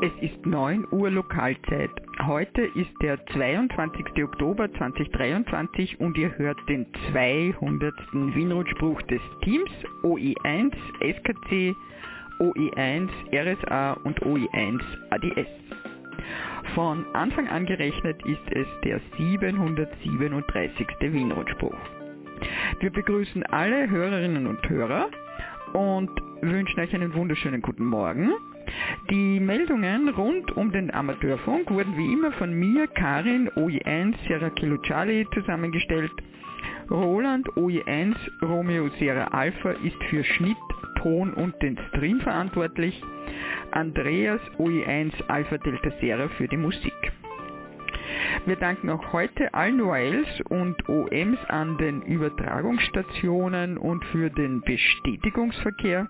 Es ist 9 Uhr Lokalzeit. Heute ist der 22. Oktober 2023 und ihr hört den 200. Wienrutspruch des Teams OE1 SKC, OE1 RSA und OE1 ADS. Von Anfang an gerechnet ist es der 737. Wienrutspruch. Wir begrüßen alle Hörerinnen und Hörer und wünschen euch einen wunderschönen guten Morgen. Die Meldungen rund um den Amateurfunk wurden wie immer von mir, Karin, OE1 Sierra Kilo Charlie zusammengestellt. Roland OE1 Romeo Sierra Alpha ist für Schnitt, Ton und den Stream verantwortlich. Andreas OE1 Alpha Delta Sierra für die Musik. Wir danken auch heute allen OALs und OMs an den Übertragungsstationen und für den Bestätigungsverkehr.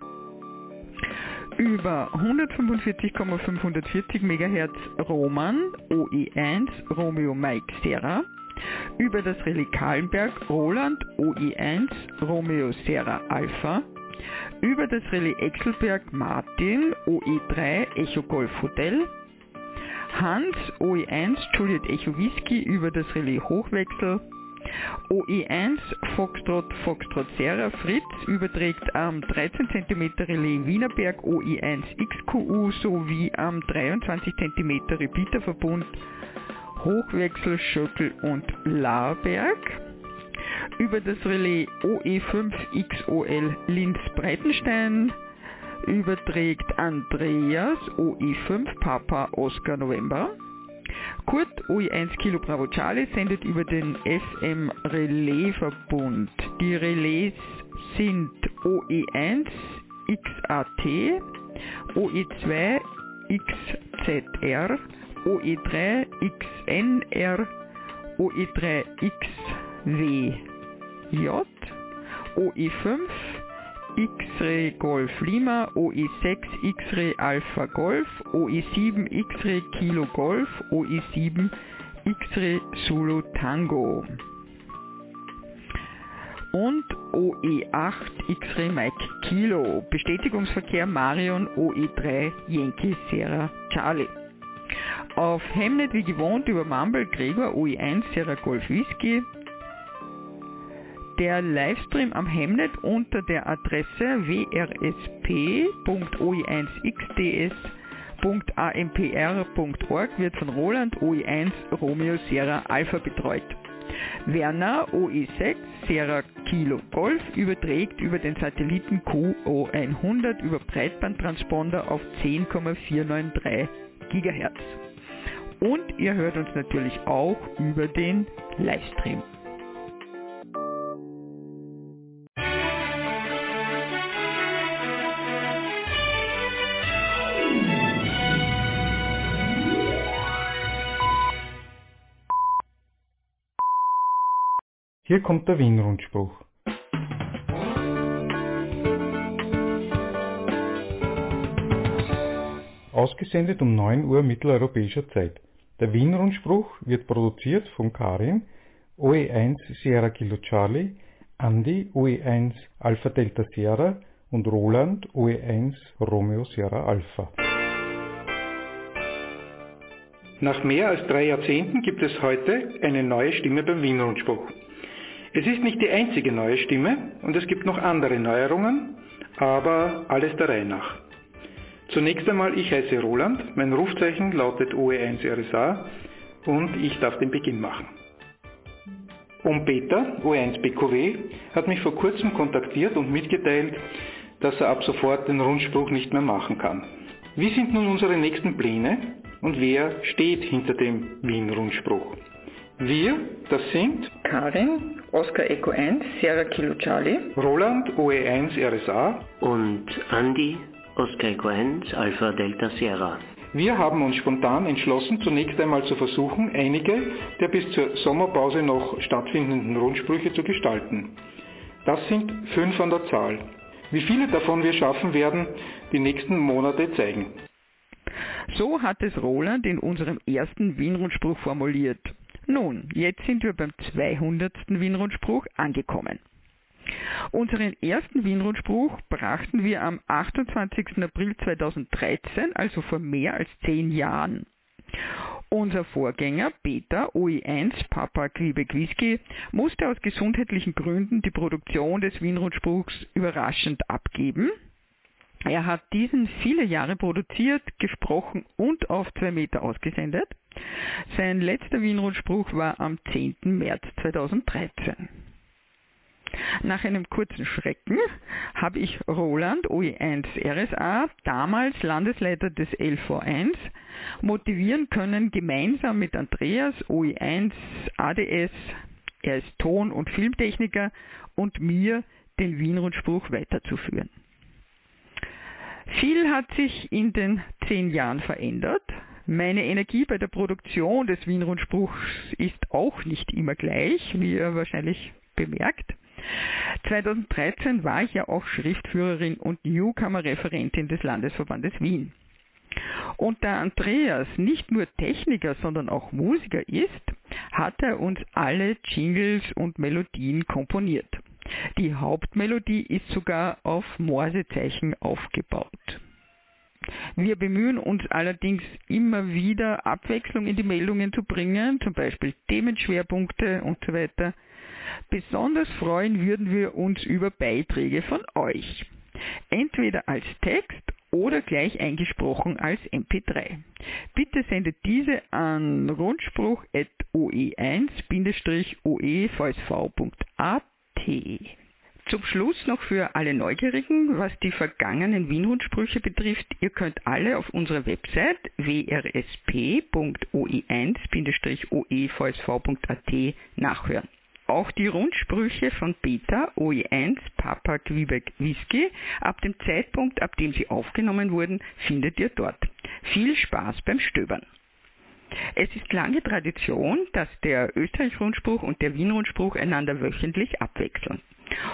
Über 145,540 MHz Roman OE1 Romeo Mike Serra. Über das Relais Kahlenberg Roland OE1 Romeo Serra Alpha. Über das Relais Exelberg Martin OE3 Echo Golf Hotel. Hans OE1 Juliet Echo Whisky über das Relais Hochwechsel. OE1 Foxtrot Foxtrot Serra Fritz überträgt am 13 cm Relais Wienerberg OE1 XQU sowie am 23 cm Repeaterverbund Hochwechsel Schöckel und Laarberg. Über das Relais OE5 XOL Linz Breitenstein überträgt Andreas OE5 Papa Oscar November. Kurt OE1 Kilo Bravo Charlie sendet über den FM Relais Verbund. Die Relais sind OE1 XAT, OE2 XZR, OE3 XNR, OE3 XWJ, OE5 X-Ray Golf Lima, OE6 X-Ray Alpha Golf, OE7 X-Ray Kilo Golf, OE7 X-Ray Zulu Tango und OE8 X-Ray Mike Kilo. Bestätigungsverkehr Marion OE3 Yankee Sierra Charlie. Auf Hemnet wie gewohnt über Mumble Gregor OE1 Sierra Golf Whisky der Livestream am Hemnet unter der Adresse wrsp.oe1xds.ampr.org wird von Roland OE1 Romeo Sierra Alpha betreut. Werner OE6 Sierra Kilo Golf überträgt über den Satelliten QO100 über Breitbandtransponder auf 10,493 GHz. Und ihr hört uns natürlich auch über den Livestream. Hier kommt der Wien-Rundspruch. Ausgesendet um 9 Uhr mitteleuropäischer Zeit. Der Wien-Rundspruch wird produziert von Karin, OE1 Sierra Kilo Charlie, Andy OE1 Alpha Delta Sierra und Roland OE1 Romeo Sierra Alpha. Nach mehr als drei Jahrzehnten gibt es heute eine neue Stimme beim Wien-Rundspruch. Es ist nicht die einzige neue Stimme und es gibt noch andere Neuerungen, aber alles der Reihe nach. Zunächst einmal, ich heiße Roland, mein Rufzeichen lautet OE1 RSA und ich darf den Beginn machen. Um Peter, OE1 BKW, hat mich vor kurzem kontaktiert und mitgeteilt, dass er ab sofort den Rundspruch nicht mehr machen kann. Wie sind nun unsere nächsten Pläne und wer steht hinter dem Wien-Rundspruch? Wir, das sind Karin, Oscar Echo 1, Sierra Kilo Charlie, Roland, OE1 RSA und Andy, Oscar Echo 1, Alpha Delta Sierra. Wir haben uns spontan entschlossen, zunächst einmal zu versuchen, einige der bis zur Sommerpause noch stattfindenden Rundsprüche zu gestalten. Das sind fünf an der Zahl. Wie viele davon wir schaffen werden, die nächsten Monate zeigen. So hat es Roland in unserem ersten Wien-Rundspruch formuliert. Nun, jetzt sind wir beim 200. Wienrundspruch angekommen. Unseren ersten Wienrundspruch brachten wir am 28. April 2013, also vor mehr als zehn Jahren. Unser Vorgänger Peter OE1 Papa Whisky musste aus gesundheitlichen Gründen die Produktion des Wienrundspruchs überraschend abgeben. Er hat diesen viele Jahre produziert, gesprochen und auf zwei Meter ausgesendet. Sein letzter Wienrundspruch war am 10. März 2013. Nach einem kurzen Schrecken habe ich Roland OE1 RSA, damals Landesleiter des LV1, motivieren können, gemeinsam mit Andreas OE1 ADS, er ist Ton- und Filmtechniker, und mir den Wienrundspruch weiterzuführen. Viel hat sich in den zehn Jahren verändert. Meine Energie bei der Produktion des Wienrundspruchs ist auch nicht immer gleich, wie ihr wahrscheinlich bemerkt. 2013 war ich ja auch Schriftführerin und Newcomer-Referentin des Landesverbandes Wien. Und da Andreas nicht nur Techniker, sondern auch Musiker ist, hat er uns alle Jingles und Melodien komponiert. Die Hauptmelodie ist sogar auf Morsezeichen aufgebaut. Wir bemühen uns allerdings immer wieder Abwechslung in die Meldungen zu bringen, zum Beispiel Themenschwerpunkte und so weiter. Besonders freuen würden wir uns über Beiträge von euch. Entweder als Text oder gleich eingesprochen als MP3. Bitte sendet diese an rundspruch.oe1-oevsv.at. Zum Schluss noch für alle Neugierigen, was die vergangenen Wienrundsprüche betrifft. Ihr könnt alle auf unserer Website wrsp.oe1-oevsv.at nachhören. Auch die Rundsprüche von Peter OE1 Papa Quebec Whisky ab dem Zeitpunkt, ab dem sie aufgenommen wurden, findet ihr dort. Viel Spaß beim Stöbern. Es ist lange Tradition, dass der Österreich-Rundspruch und der Wien-Rundspruch einander wöchentlich abwechseln.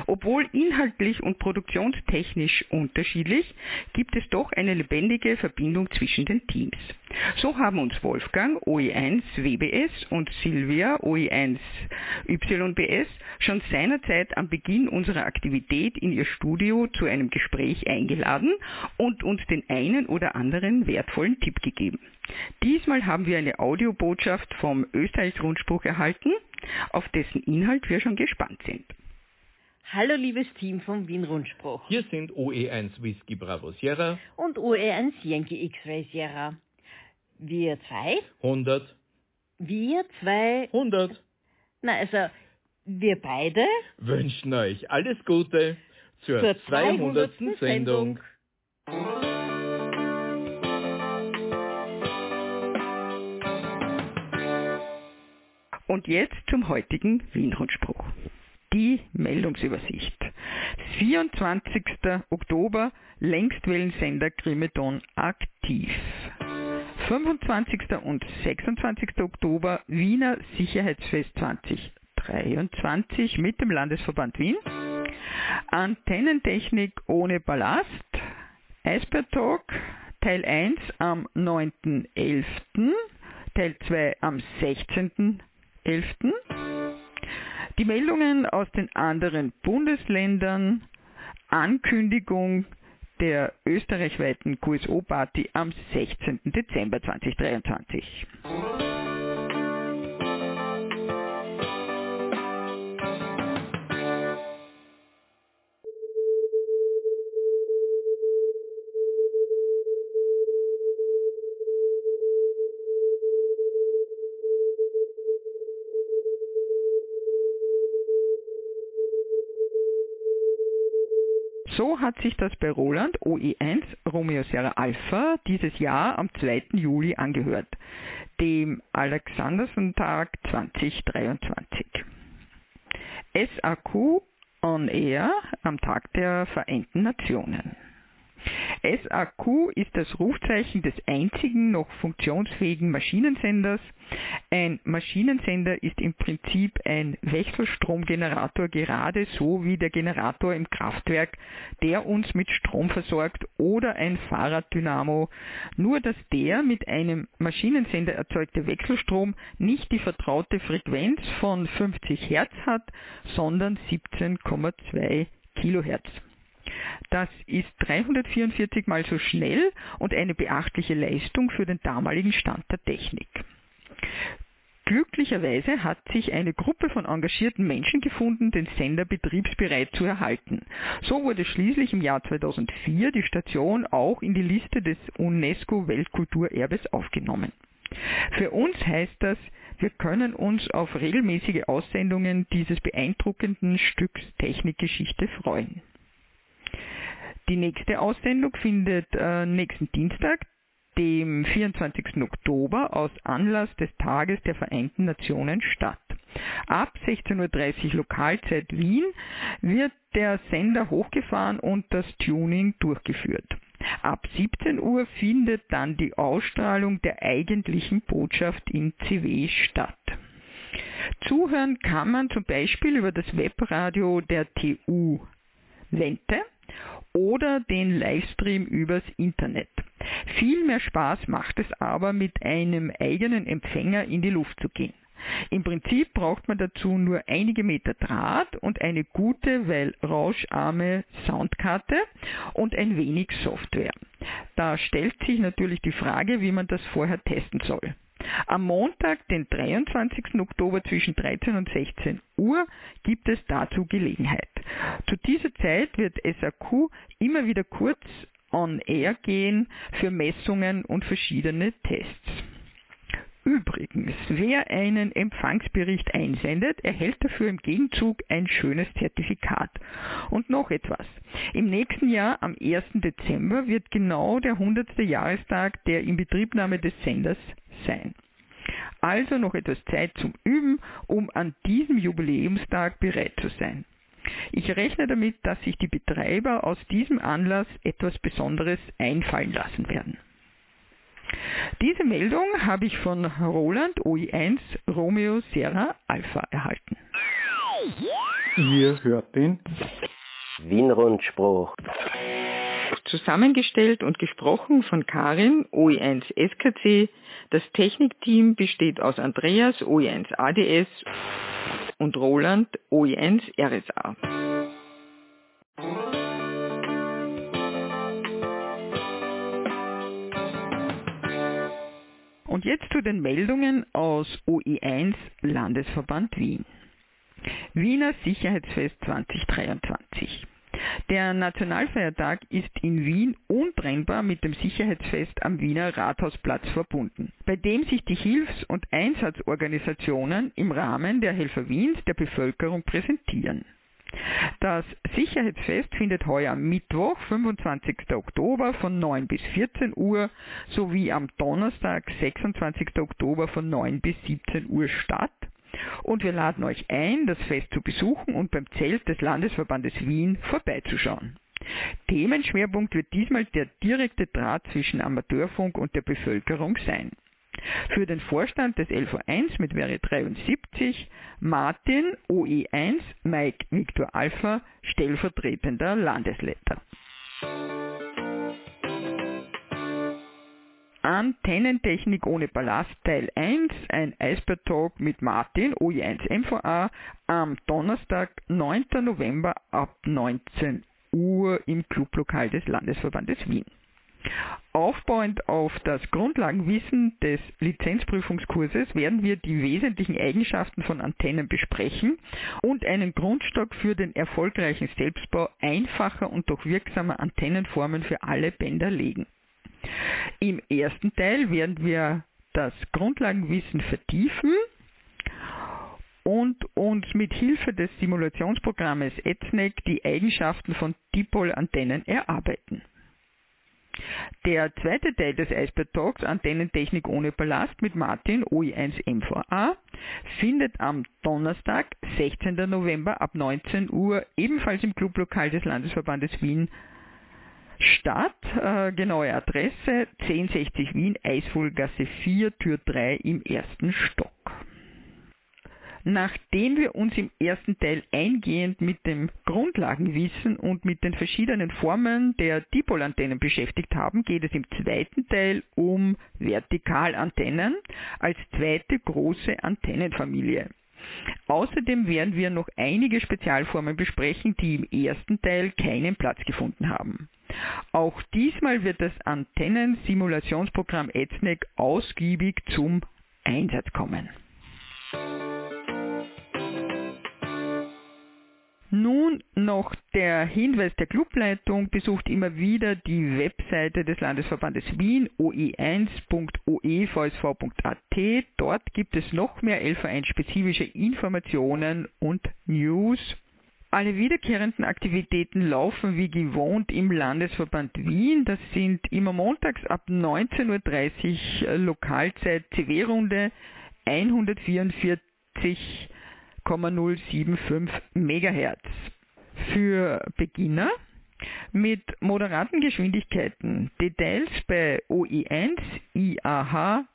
Obwohl inhaltlich und produktionstechnisch unterschiedlich, gibt es doch eine lebendige Verbindung zwischen den Teams. So haben uns Wolfgang OE1 WBS und Silvia OE1 YBS schon seinerzeit am Beginn unserer Aktivität in ihr Studio zu einem Gespräch eingeladen und uns den einen oder anderen wertvollen Tipp gegeben. Diesmal haben wir eine Audiobotschaft vom Österreich-Rundspruch erhalten, auf dessen Inhalt wir schon gespannt sind. Hallo liebes Team vom Wien Rundspruch. Hier sind OE1 Whisky Bravo Sierra und OE1 Yankee X-Ray Sierra. Wir zwei? 100. Wir zwei? 100. Na also, wir beide? Wünschen euch alles Gute zur, Zur 200. 200. Sendung. Und jetzt zum heutigen Wien-Rundspruch. Die Meldungsübersicht. 24. Oktober, Längstwellensender Grimeton aktiv. 25. und 26. Oktober, Wiener Sicherheitsfest 2023 mit dem Landesverband Wien. Antennentechnik ohne Ballast. Eisbär Talk, Teil 1 am 9.11., Teil 2 am 16.11. Die Meldungen aus den anderen Bundesländern, Ankündigung der österreichweiten QSO-Party am 16. Dezember 2023. So hat sich das bei Roland OE1 Romeo Sierra Alpha dieses Jahr am 2. Juli angehört, dem Alexanderson-Tag 2023. SAQ on Air am Tag der Vereinten Nationen. SAQ ist das Rufzeichen des einzigen noch funktionsfähigen Maschinensenders. Ein Maschinensender ist im Prinzip ein Wechselstromgenerator, gerade so wie der Generator im Kraftwerk, der uns mit Strom versorgt oder ein Fahrraddynamo, nur dass der mit einem Maschinensender erzeugte Wechselstrom nicht die vertraute Frequenz von 50 Hertz hat, sondern 17,2 Kilohertz. Das ist 344 mal so schnell und eine beachtliche Leistung für den damaligen Stand der Technik. Glücklicherweise hat sich eine Gruppe von engagierten Menschen gefunden, den Sender betriebsbereit zu erhalten. So wurde schließlich im Jahr 2004 die Station auch in die Liste des UNESCO Weltkulturerbes aufgenommen. Für uns heißt das, wir können uns auf regelmäßige Aussendungen dieses beeindruckenden Stücks Technikgeschichte freuen. Die nächste Aussendung findet äh, nächsten Dienstag, dem 24. Oktober, aus Anlass des Tages der Vereinten Nationen statt. Ab 16.30 Uhr Lokalzeit Wien wird der Sender hochgefahren und das Tuning durchgeführt. Ab 17 Uhr findet dann die Ausstrahlung der eigentlichen Botschaft in CW statt. Zuhören kann man zum Beispiel über das Webradio der TU Wente oder den Livestream übers Internet. Viel mehr Spaß macht es aber, mit einem eigenen Empfänger in die Luft zu gehen. Im Prinzip braucht man dazu nur einige Meter Draht und eine gute, weil rauscharme Soundkarte und ein wenig Software. Da stellt sich natürlich die Frage, wie man das vorher testen soll. Am Montag, den 23. Oktober zwischen 13 und 16 Uhr gibt es dazu Gelegenheit. Zu dieser Zeit wird SAQ immer wieder kurz on air gehen für Messungen und verschiedene Tests. Übrigens, wer einen Empfangsbericht einsendet, erhält dafür im Gegenzug ein schönes Zertifikat. Und noch etwas. Im nächsten Jahr, am 1. Dezember, wird genau der 100. Jahrestag der Inbetriebnahme des Senders sein. Also noch etwas Zeit zum Üben, um an diesem Jubiläumstag bereit zu sein. Ich rechne damit, dass sich die Betreiber aus diesem Anlass etwas Besonderes einfallen lassen werden. Diese Meldung habe ich von Roland OI1 Romeo Sierra Alpha erhalten. Ihr hört den Wien-Rundspruch. Zusammengestellt und gesprochen von Karin OI1 SKC. Das Technikteam besteht aus Andreas OI1 ADS und Roland OI1 RSA. Und jetzt zu den Meldungen aus OE1 Landesverband Wien. Wiener Sicherheitsfest 2023. Der Nationalfeiertag ist in Wien untrennbar mit dem Sicherheitsfest am Wiener Rathausplatz verbunden, bei dem sich die Hilfs- und Einsatzorganisationen im Rahmen der Helfer Wiens der Bevölkerung präsentieren. Das Sicherheitsfest findet heuer am Mittwoch, 25. Oktober von 9 bis 14 Uhr sowie am Donnerstag, 26. Oktober von 9 bis 17 Uhr statt. Und wir laden euch ein, das Fest zu besuchen und beim Zelt des Landesverbandes Wien vorbeizuschauen. Themenschwerpunkt wird diesmal der direkte Draht zwischen Amateurfunk und der Bevölkerung sein. Für den Vorstand des LV1 mit Wäre 73 Martin OE1 Mike Victor Alpha stellvertretender Landesleiter. Antennentechnik ohne Ballast Teil 1, ein Eisbär Talk mit Martin OE1 MVA am Donnerstag, 9. November ab 19 Uhr im Clublokal des Landesverbandes Wien. Aufbauend auf das Grundlagenwissen des Lizenzprüfungskurses werden wir die wesentlichen Eigenschaften von Antennen besprechen und einen Grundstock für den erfolgreichen Selbstbau einfacher und doch wirksamer Antennenformen für alle Bänder legen. Im ersten Teil werden wir das Grundlagenwissen vertiefen und uns mit Hilfe des Simulationsprogrammes ETSNEC die Eigenschaften von Dipol-Antennen erarbeiten. Der zweite Teil des Eisbär Talks, Antennentechnik ohne Ballast mit Martin OI1 MVA, findet am Donnerstag, 16. November ab 19 Uhr ebenfalls im Clublokal des Landesverbandes Wien Stadt, äh, genaue Adresse 1060 Wien, Eisvogelgasse 4, Tür 3 im ersten Stock. Nachdem wir uns im ersten Teil eingehend mit dem Grundlagenwissen und mit den verschiedenen Formen der Dipolantennen beschäftigt haben, geht es im zweiten Teil um Vertikalantennen als zweite große Antennenfamilie. Außerdem werden wir noch einige Spezialformen besprechen, die im ersten Teil keinen Platz gefunden haben. Auch diesmal wird das Antennensimulationsprogramm ETSNEC ausgiebig zum Einsatz kommen. Nun noch der Hinweis der Clubleitung. Besucht immer wieder die Webseite des Landesverbandes Wien oe1.oevsv.at. Dort gibt es noch mehr LV1-spezifische Informationen und News. Alle wiederkehrenden Aktivitäten laufen wie gewohnt im Landesverband Wien. Das sind immer montags ab 19.30 Uhr Lokalzeit CW-Runde 144 0,075 MHz. Für Beginner mit moderaten Geschwindigkeiten. Details bei OE1 iah.oevsv.at.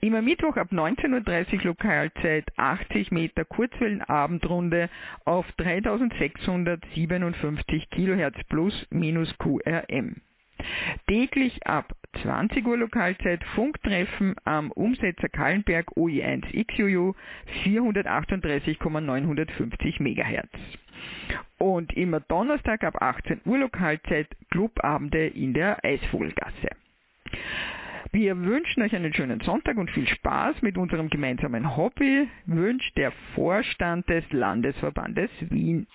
Immer Mittwoch ab 19.30 Uhr Lokalzeit 80 Meter Kurzwellenabendrunde auf 3657 kHz plus minus QRM. Täglich ab 20 Uhr Lokalzeit Funktreffen am Umsetzer Kallenberg OE1XUU 438,950 MHz. Und immer Donnerstag ab 18 Uhr Lokalzeit Clubabende in der Eisvogelgasse. Wir wünschen euch einen schönen Sonntag und viel Spaß mit unserem gemeinsamen Hobby, wünscht der Vorstand des Landesverbandes Wien.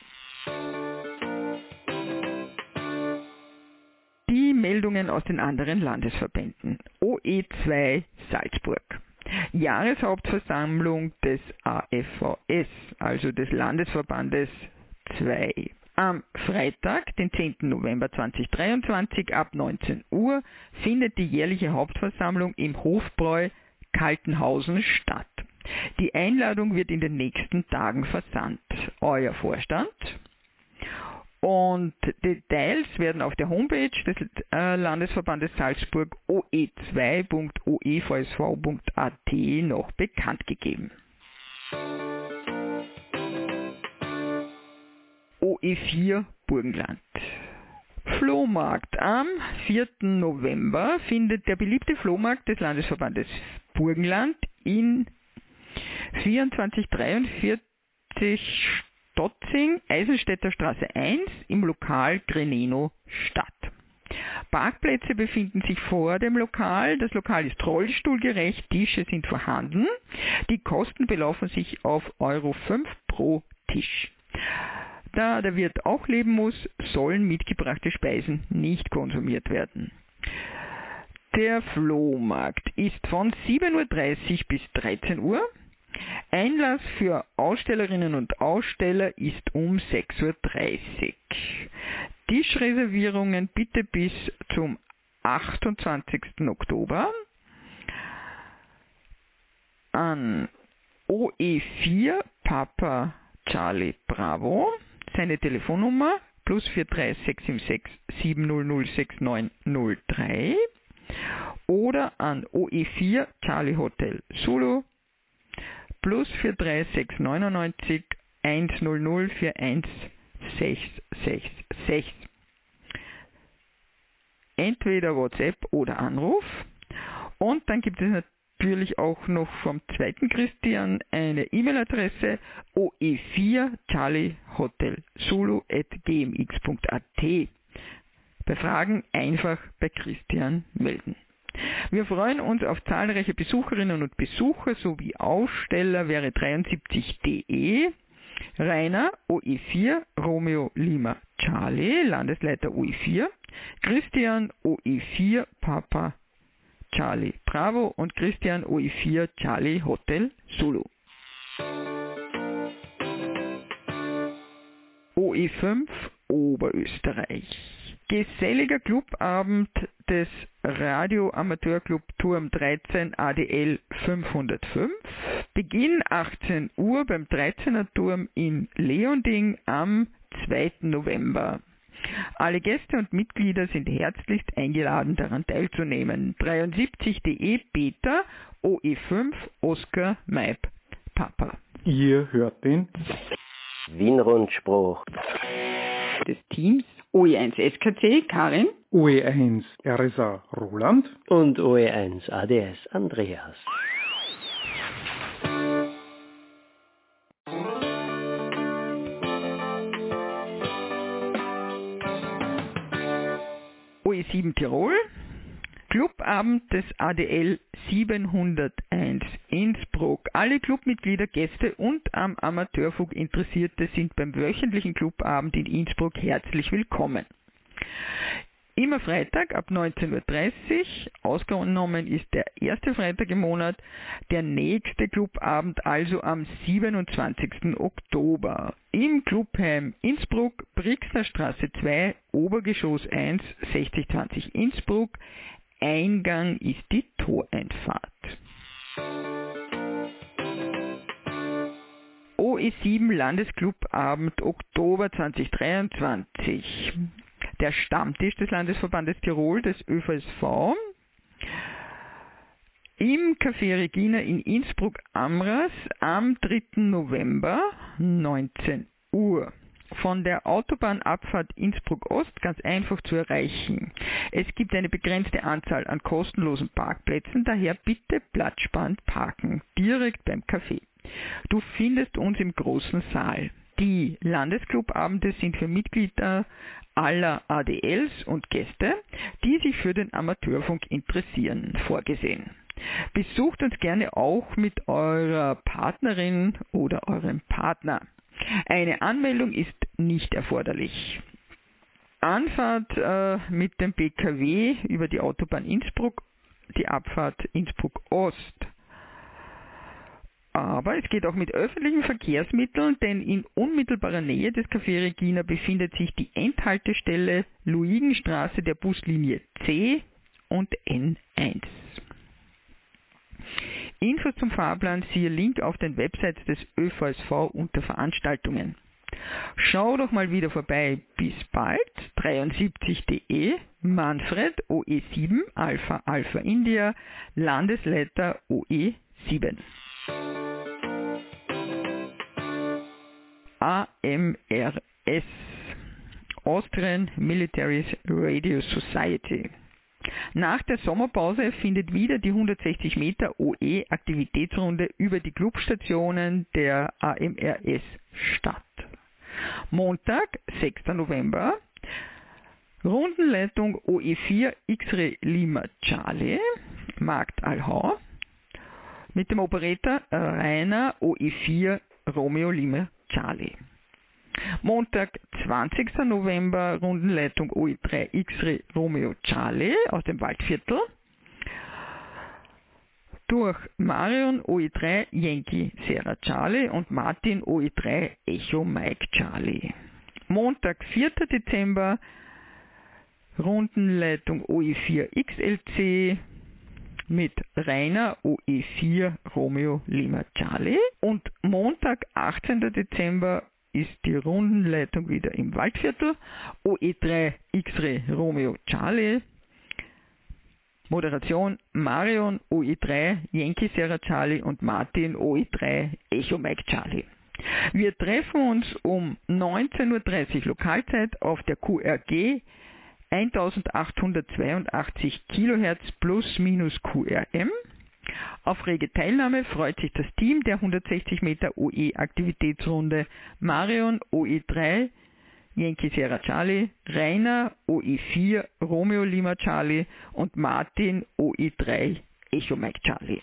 Meldungen aus den anderen Landesverbänden. OE2 Salzburg. Jahreshauptversammlung des AFVS, also des Landesverbandes 2. Am Freitag, den 10. November 2023 ab 19 Uhr findet die jährliche Hauptversammlung im Hofbräu Kaltenhausen statt. Die Einladung wird in den nächsten Tagen versandt. Euer Vorstand und Details werden auf der Homepage des äh, Landesverbandes Salzburg oe2.oevsv.at noch bekannt gegeben. OE4 Burgenland. Flohmarkt. Am 4. November findet der beliebte Flohmarkt des Landesverbandes Burgenland in 2443 Stotzing, Eisenstädter Straße 1 im Lokal Greneno statt. Parkplätze befinden sich vor dem Lokal. Das Lokal ist rollstuhlgerecht, Tische sind vorhanden. Die Kosten belaufen sich auf Euro 5 pro Tisch. Da der Wirt auch leben muss, sollen mitgebrachte Speisen nicht konsumiert werden. Der Flohmarkt ist von 7.30 Uhr bis 13 Uhr. Einlass für Ausstellerinnen und Aussteller ist um 6.30 Uhr. Tischreservierungen bitte bis zum 28. Oktober an OE4 Papa Charlie Bravo, seine Telefonnummer plus 43676 7006903 oder an OE4 Charlie Hotel Solo plus 43699 100 41666. Entweder WhatsApp oder Anruf. Und dann gibt es natürlich auch noch vom zweiten Christian eine E-Mail-Adresse oe4 Charlie Hotel Solo at gmx.at. Bei Fragen einfach bei Christian melden. Wir freuen uns auf zahlreiche Besucherinnen und Besucher sowie Aussteller wäre 73.de. Rainer OE4, Romeo Lima Charlie, Landesleiter OE4, Christian OE4, Papa Charlie Bravo und Christian OE4, Charlie Hotel Solo. OE5 Oberösterreich. Geselliger Clubabend des Radio Amateurclub Turm 13 ADL 505. Beginn 18 Uhr beim 13er Turm in Leonding am 2. November. Alle Gäste und Mitglieder sind herzlichst eingeladen, daran teilzunehmen. 73.de Peter OE5 Oscar Maip Papa. Ihr hört den Wienrundspruch des Teams OE1 SKC Karin. OE1 RSA Roland. Und OE1 ADS Andreas. OE7 Tirol, Clubabend des ADL 701 Innsbruck. Alle Clubmitglieder, Gäste und am Amateurfug Interessierte sind beim wöchentlichen Clubabend in Innsbruck herzlich willkommen. Immer Freitag ab 19.30 Uhr, ausgenommen ist der erste Freitag im Monat, der nächste Clubabend also am 27. Oktober. Im Clubheim Innsbruck, Brixner Straße 2, Obergeschoss 1, 6020 Innsbruck. Eingang ist die Toreinfahrt. OE7 Landesclubabend Oktober 2023 der Stammtisch des Landesverbandes Tirol, des ÖVSV, im Café Regina in Innsbruck-Amras am 3. November 19 Uhr. Von der Autobahnabfahrt Innsbruck-Ost ganz einfach zu erreichen. Es gibt eine begrenzte Anzahl an kostenlosen Parkplätzen, daher bitte platzsparend parken, direkt beim Café. Du findest uns im großen Saal. Die Landesclubabende sind für Mitglieder aller ADLs und Gäste, die sich für den Amateurfunk interessieren, vorgesehen. Besucht uns gerne auch mit eurer Partnerin oder eurem Partner. Eine Anmeldung ist nicht erforderlich. Anfahrt äh, mit dem PKW über die Autobahn Innsbruck, die Abfahrt Innsbruck Ost aber es geht auch mit öffentlichen Verkehrsmitteln, denn in unmittelbarer Nähe des Café Regina befindet sich die Endhaltestelle Luigenstraße der Buslinie C und N1. Infos zum Fahrplan siehe Link auf den Websites des ÖVSV unter Veranstaltungen. Schau doch mal wieder vorbei. Bis bald. 73.de Manfred OE7 Alpha Alpha India Landesleiter OE7. AMRS Austrian Military Radio Society. Nach der Sommerpause findet wieder die 160 Meter OE Aktivitätsrunde über die Clubstationen der AMRS statt. Montag, 6. November, Rundenleitung OE4 X-Ray Lima Charlie, Markt Alhau, mit dem Operator Rainer OE4 Romeo Lima Charlie. Montag, 20. November, Rundenleitung OE3 X-Ray Romeo Charlie aus dem Waldviertel. Durch Marion OE3 Yankee Sierra Charlie und Martin OE3 Echo Mike Charlie. Montag, 4. Dezember, Rundenleitung OE4 XLC mit Rainer OE4 Romeo Lima Charlie und Montag 18. Dezember ist die Rundenleitung wieder im Waldviertel OE3 X-Ray Romeo Charlie Moderation Marion OE3 Yankee Sierra Charlie und Martin OE3 Echo Mike Charlie. Wir treffen uns um 19.30 Uhr Lokalzeit auf der QRG 1882 kHz plus minus QRM. Auf rege Teilnahme freut sich das Team der 160 Meter OE Aktivitätsrunde Marion OE3 Yankee Sierra Charlie, Rainer OE4 Romeo Lima Charlie und Martin OE3 Echo Mike Charlie.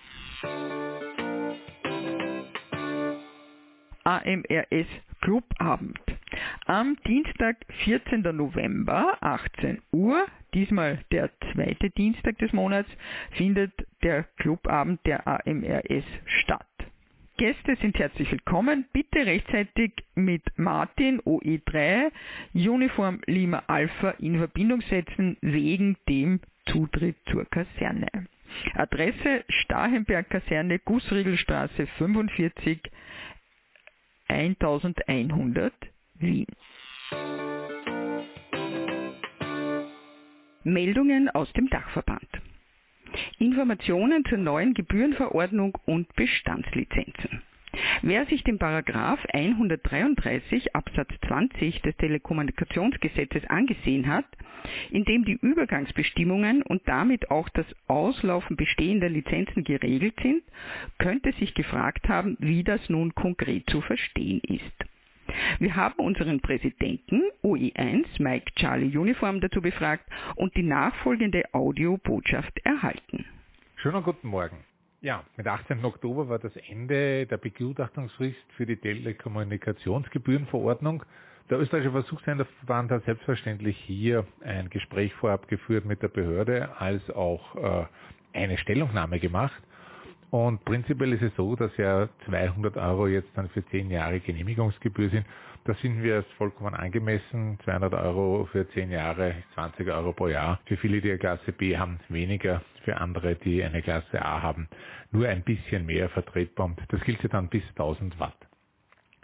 AMRS Clubabend. Am Dienstag, 14. November, 18 Uhr, diesmal der zweite Dienstag des Monats, findet der Clubabend der AMRS statt. Gäste sind herzlich willkommen. Bitte rechtzeitig mit Martin OE3 Uniform Lima Alpha in Verbindung setzen wegen dem Zutritt zur Kaserne. Adresse Stahenberg Kaserne, Gussriegelstraße 45 1100 Wien. Meldungen aus dem Dachverband. Informationen zur neuen Gebührenverordnung und Bestandslizenzen. Wer sich den Paragraph 133 Absatz 20 des Telekommunikationsgesetzes angesehen hat, in dem die Übergangsbestimmungen und damit auch das Auslaufen bestehender Lizenzen geregelt sind, könnte sich gefragt haben, wie das nun konkret zu verstehen ist. Wir haben unseren Präsidenten OE1 Mike Charlie Uniform dazu befragt und die nachfolgende Audiobotschaft erhalten. Schönen guten Morgen. Ja, mit 18. Oktober war das Ende der Begutachtungsfrist für die Telekommunikationsgebührenverordnung. Der österreichische Versuchssenderverband hat selbstverständlich hier ein Gespräch vorab geführt mit der Behörde, als auch äh, eine Stellungnahme gemacht. Und prinzipiell ist es so, dass ja 200 Euro jetzt dann für 10 Jahre Genehmigungsgebühr sind. Da sind wir vollkommen angemessen. 200 Euro für 10 Jahre, 20 Euro pro Jahr. Für viele, die eine Klasse B haben, weniger. Für andere, die eine Klasse A haben, nur ein bisschen mehr vertretbar. Und das gilt ja dann bis 1000 Watt.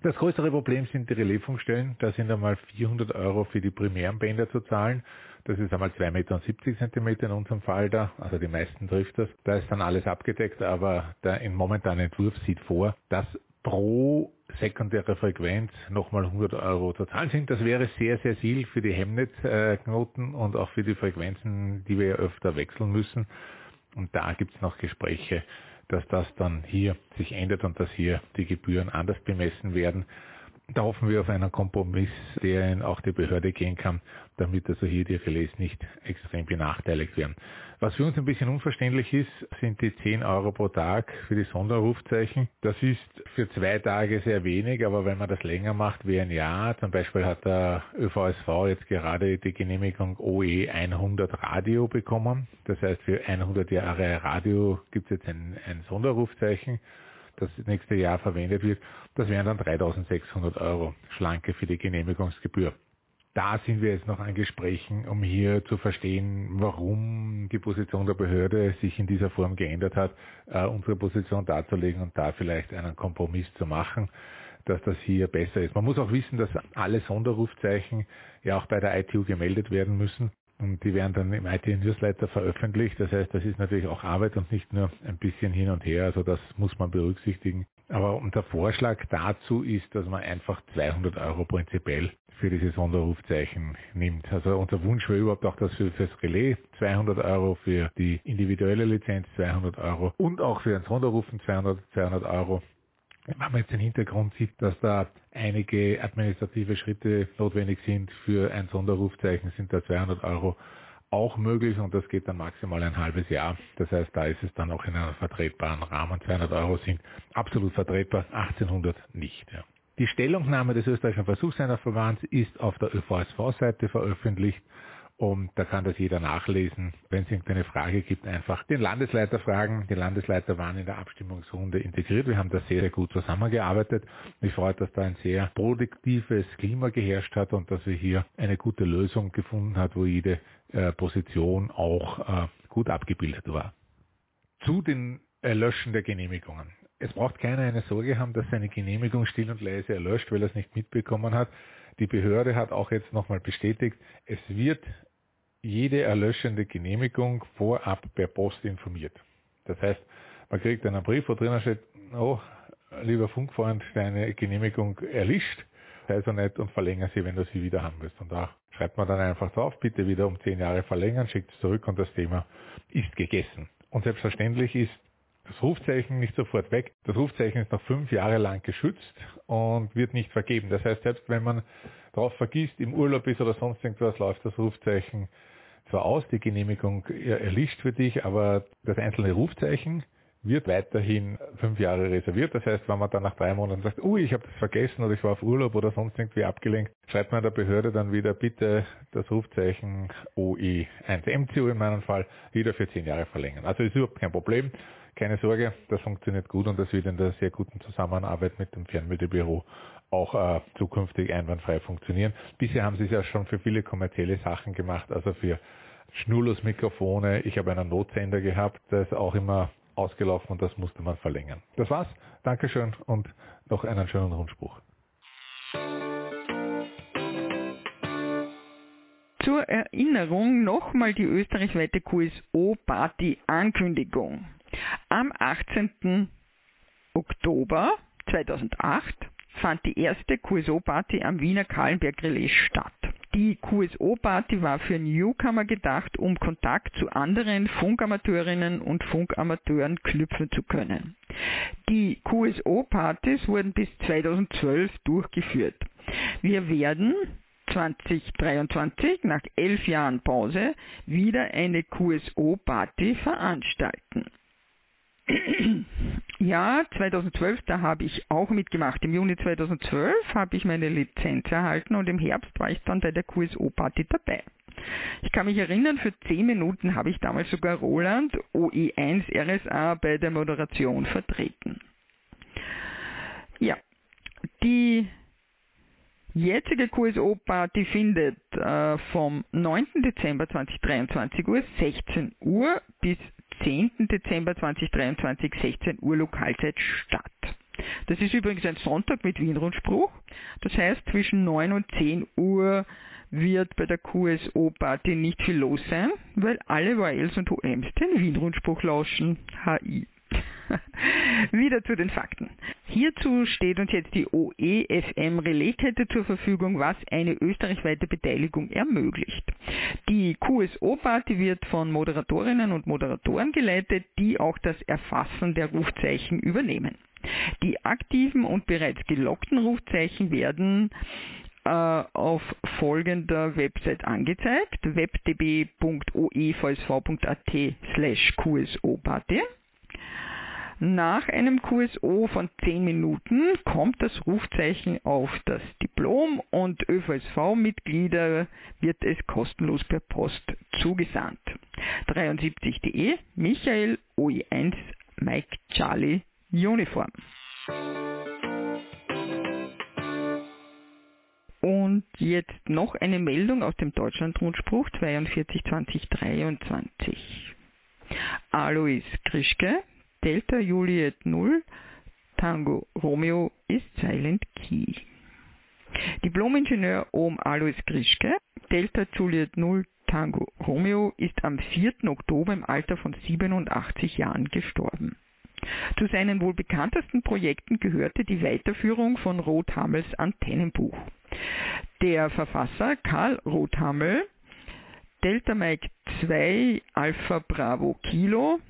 Das größere Problem sind die Relaisfunkstellen. Da sind einmal 400 Euro für die primären Bänder zu zahlen. Das ist einmal 2,70 Meter in unserem Fall da. Also die meisten trifft das. Da ist dann alles abgedeckt, aber der in momentanen Entwurf sieht vor, dass pro sekundäre Frequenz nochmal 100 Euro zahlen sind. Das wäre sehr, sehr viel für die Hemnet-Knoten und auch für die Frequenzen, die wir ja öfter wechseln müssen. Und da gibt es noch Gespräche dass das dann hier sich ändert und dass hier die Gebühren anders bemessen werden. Da hoffen wir auf einen Kompromiss, der auch die Behörde gehen kann, damit also hier die Relais nicht extrem benachteiligt werden. Was für uns ein bisschen unverständlich ist, sind die 10 Euro pro Tag für die Sonderrufzeichen. Das ist für zwei Tage sehr wenig, aber wenn man das länger macht wie ein Jahr, zum Beispiel hat der ÖVSV jetzt gerade die Genehmigung OE 100 Radio bekommen. Das heißt, für 100 Jahre Radio gibt es jetzt ein, ein Sonderrufzeichen das nächste Jahr verwendet wird. Das wären dann 3600 Euro Schlanke für die Genehmigungsgebühr. Da sind wir jetzt noch an Gesprächen, um hier zu verstehen, warum die Position der Behörde sich in dieser Form geändert hat, äh, unsere Position darzulegen und da vielleicht einen Kompromiss zu machen, dass das hier besser ist. Man muss auch wissen, dass alle Sonderrufzeichen ja auch bei der ITU gemeldet werden müssen. Und die werden dann im IT-Newsletter veröffentlicht. Das heißt, das ist natürlich auch Arbeit und nicht nur ein bisschen hin und her. Also das muss man berücksichtigen. Aber unser Vorschlag dazu ist, dass man einfach 200 Euro prinzipiell für diese Sonderrufzeichen nimmt. Also unser Wunsch war überhaupt auch, dass für das Relais 200 Euro, für die individuelle Lizenz 200 Euro und auch für ein Sonderrufen 200, 200 Euro wenn man jetzt den Hintergrund sieht, dass da einige administrative Schritte notwendig sind für ein Sonderrufzeichen, sind da 200 Euro auch möglich und das geht dann maximal ein halbes Jahr. Das heißt, da ist es dann auch in einem vertretbaren Rahmen. 200 Euro sind absolut vertretbar, 1800 nicht. Ja. Die Stellungnahme des österreichischen Versuchssenderverbands ist auf der ÖVSV-Seite veröffentlicht und da kann das jeder nachlesen. Wenn es irgendeine Frage gibt, einfach den Landesleiter fragen. Die Landesleiter waren in der Abstimmungsrunde integriert. Wir haben da sehr, sehr gut zusammengearbeitet. Mich freut, dass da ein sehr produktives Klima geherrscht hat und dass wir hier eine gute Lösung gefunden hat, wo jede äh, Position auch äh, gut abgebildet war. Zu den Erlöschen der Genehmigungen. Es braucht keiner eine Sorge haben, dass seine Genehmigung still und leise erlöscht, weil er es nicht mitbekommen hat. Die Behörde hat auch jetzt nochmal bestätigt, es wird jede erlöschende Genehmigung vorab per Post informiert. Das heißt, man kriegt einen Brief, wo drinnen steht, oh, lieber Funkfreund, deine Genehmigung erlischt, sei so nett und verlängern sie, wenn du sie wieder haben willst. Und da schreibt man dann einfach drauf, bitte wieder um zehn Jahre verlängern, schickt es zurück und das Thema ist gegessen. Und selbstverständlich ist das Rufzeichen nicht sofort weg. Das Rufzeichen ist noch fünf Jahre lang geschützt und wird nicht vergeben. Das heißt, selbst wenn man darauf vergisst, im Urlaub ist oder sonst irgendwas, läuft das Rufzeichen zwar aus, die Genehmigung erlischt für dich, aber das einzelne Rufzeichen wird weiterhin fünf Jahre reserviert. Das heißt, wenn man dann nach drei Monaten sagt, ui, ich habe das vergessen oder ich war auf Urlaub oder sonst irgendwie abgelenkt, schreibt man der Behörde dann wieder, bitte das Rufzeichen OE1MCU in meinem Fall wieder für zehn Jahre verlängern. Also ist überhaupt kein Problem. Keine Sorge, das funktioniert gut und das wird in der sehr guten Zusammenarbeit mit dem Fernmeldebüro auch äh, zukünftig einwandfrei funktionieren. Bisher haben sie es ja schon für viele kommerzielle Sachen gemacht, also für Schnurlos-Mikrofone. Ich habe einen Notsender gehabt, der ist auch immer ausgelaufen und das musste man verlängern. Das war's. Dankeschön und noch einen schönen Rundspruch. Zur Erinnerung nochmal die österreichweite QSO-Party-Ankündigung. Am 18. Oktober 2008 fand die erste QSO-Party am Wiener Kahlenberg Relais statt. Die QSO-Party war für Newcomer gedacht, um Kontakt zu anderen Funkamateurinnen und Funkamateuren knüpfen zu können. Die QSO-Partys wurden bis 2012 durchgeführt. Wir werden 2023 nach elf Jahren Pause wieder eine QSO-Party veranstalten. Ja, 2012, da habe ich auch mitgemacht. Im Juni 2012 habe ich meine Lizenz erhalten und im Herbst war ich dann bei der QSO-Party dabei. Ich kann mich erinnern, für 10 Minuten habe ich damals sogar Roland OE1 RSA bei der Moderation vertreten. Ja, die jetzige QSO-Party findet äh, vom 9. Dezember 2023 Uhr 16 Uhr bis 10. Dezember 2023, 16 Uhr Lokalzeit statt. Das ist übrigens ein Sonntag mit Wienrundspruch. Das heißt, zwischen 9 und 10 Uhr wird bei der QSO-Party nicht viel los sein, weil alle YLs und OMs den Wienrundspruch lauschen. HI. Wieder zu den Fakten. Hierzu steht uns jetzt die OEFM Relaiskette zur Verfügung, was eine österreichweite Beteiligung ermöglicht. Die QSO-Party wird von Moderatorinnen und Moderatoren geleitet, die auch das Erfassen der Rufzeichen übernehmen. Die aktiven und bereits gelockten Rufzeichen werden äh, auf folgender Website angezeigt, webdb.oevsv.at slash QSO-Party. Nach einem QSO von 10 Minuten kommt das Rufzeichen auf das Diplom und ÖVSV-Mitglieder wird es kostenlos per Post zugesandt. 73.de Michael OE1 Mike Charlie Uniform. Und jetzt noch eine Meldung aus dem Deutschlandrundspruch 42 2023. Alois Krischke Delta Juliet 0 Tango Romeo ist Silent Key. Diplomingenieur Ohm Alois Grischke, Delta Juliet 0 Tango Romeo ist am 4. Oktober im Alter von 87 Jahren gestorben. Zu seinen wohl bekanntesten Projekten gehörte die Weiterführung von Rothammels Antennenbuch. Der Verfasser Karl Rothammel, Delta Mike 2 Alpha Bravo Kilo,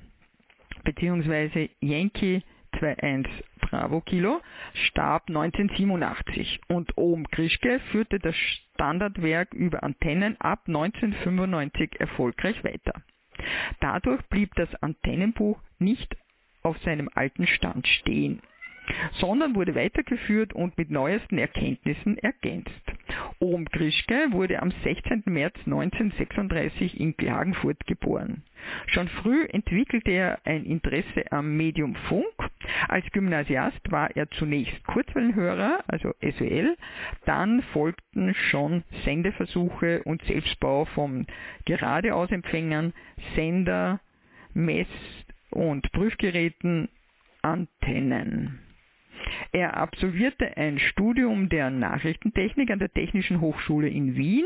bzw. Yankee 21 Bravo Kilo, starb 1987 und Ohm Krischke führte das Standardwerk über Antennen ab 1995 erfolgreich weiter. Dadurch blieb das Antennenbuch nicht auf seinem alten Stand stehen sondern wurde weitergeführt und mit neuesten Erkenntnissen ergänzt. Ohm Grischke wurde am 16. März 1936 in Klagenfurt geboren. Schon früh entwickelte er ein Interesse am Medium Funk. Als Gymnasiast war er zunächst Kurzwellenhörer, also SWL, dann folgten schon Sendeversuche und Selbstbau von Geradeausempfängern, Sender, Mess- und Prüfgeräten, Antennen. Er absolvierte ein Studium der Nachrichtentechnik an der Technischen Hochschule in Wien.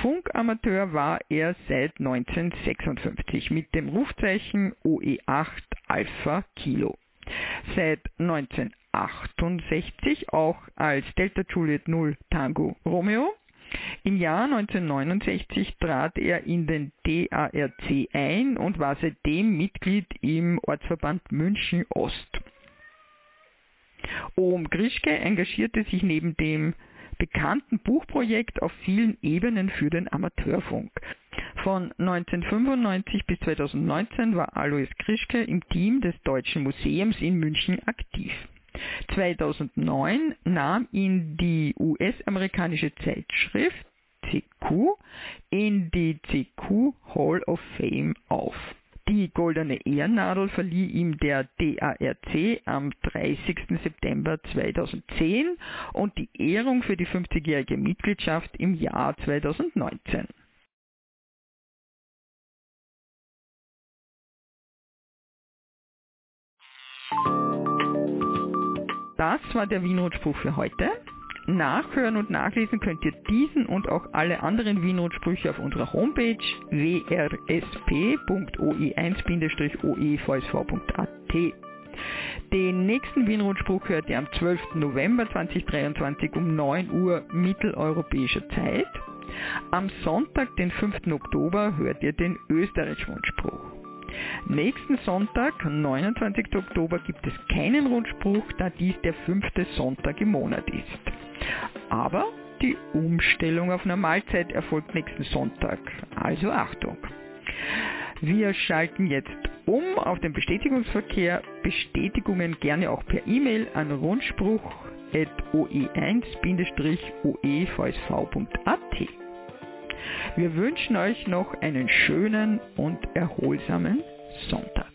Funkamateur war er seit 1956 mit dem Rufzeichen OE8 Alpha Kilo. Seit 1968 auch als Delta Juliet 0 Tango Romeo. Im Jahr 1969 trat er in den DARC ein und war seitdem Mitglied im Ortsverband München Ost. Ohm Grischke engagierte sich neben dem bekannten Buchprojekt auf vielen Ebenen für den Amateurfunk. Von 1995 bis 2019 war Alois Grischke im Team des Deutschen Museums in München aktiv. 2009 nahm ihn die US-amerikanische Zeitschrift CQ in die CQ Hall of Fame auf. Die Goldene Ehrennadel verlieh ihm der DARC am 30. September 2010 und die Ehrung für die 50-jährige Mitgliedschaft im Jahr 2019. Das war der Wienrundspruch für heute. Nachhören und nachlesen könnt ihr diesen und auch alle anderen Wienrotsprüche auf unserer Homepage wrsp.oe1-oevsv.at. Den nächsten Wienrundspruch hört ihr am 12. November 2023 um 9 Uhr mitteleuropäischer Zeit. Am Sonntag, den 5. Oktober, hört ihr den Österreich-Rundspruch. Nächsten Sonntag, 29. Oktober, gibt es keinen Rundspruch, da dies der fünfte Sonntag im Monat ist. Aber die Umstellung auf Normalzeit erfolgt nächsten Sonntag. Also Achtung! Wir schalten jetzt um auf den Bestätigungsverkehr. Bestätigungen gerne auch per E-Mail an rundspruch.oe1-oevsv.at. Wir wünschen euch noch einen schönen und erholsamen Sonntag.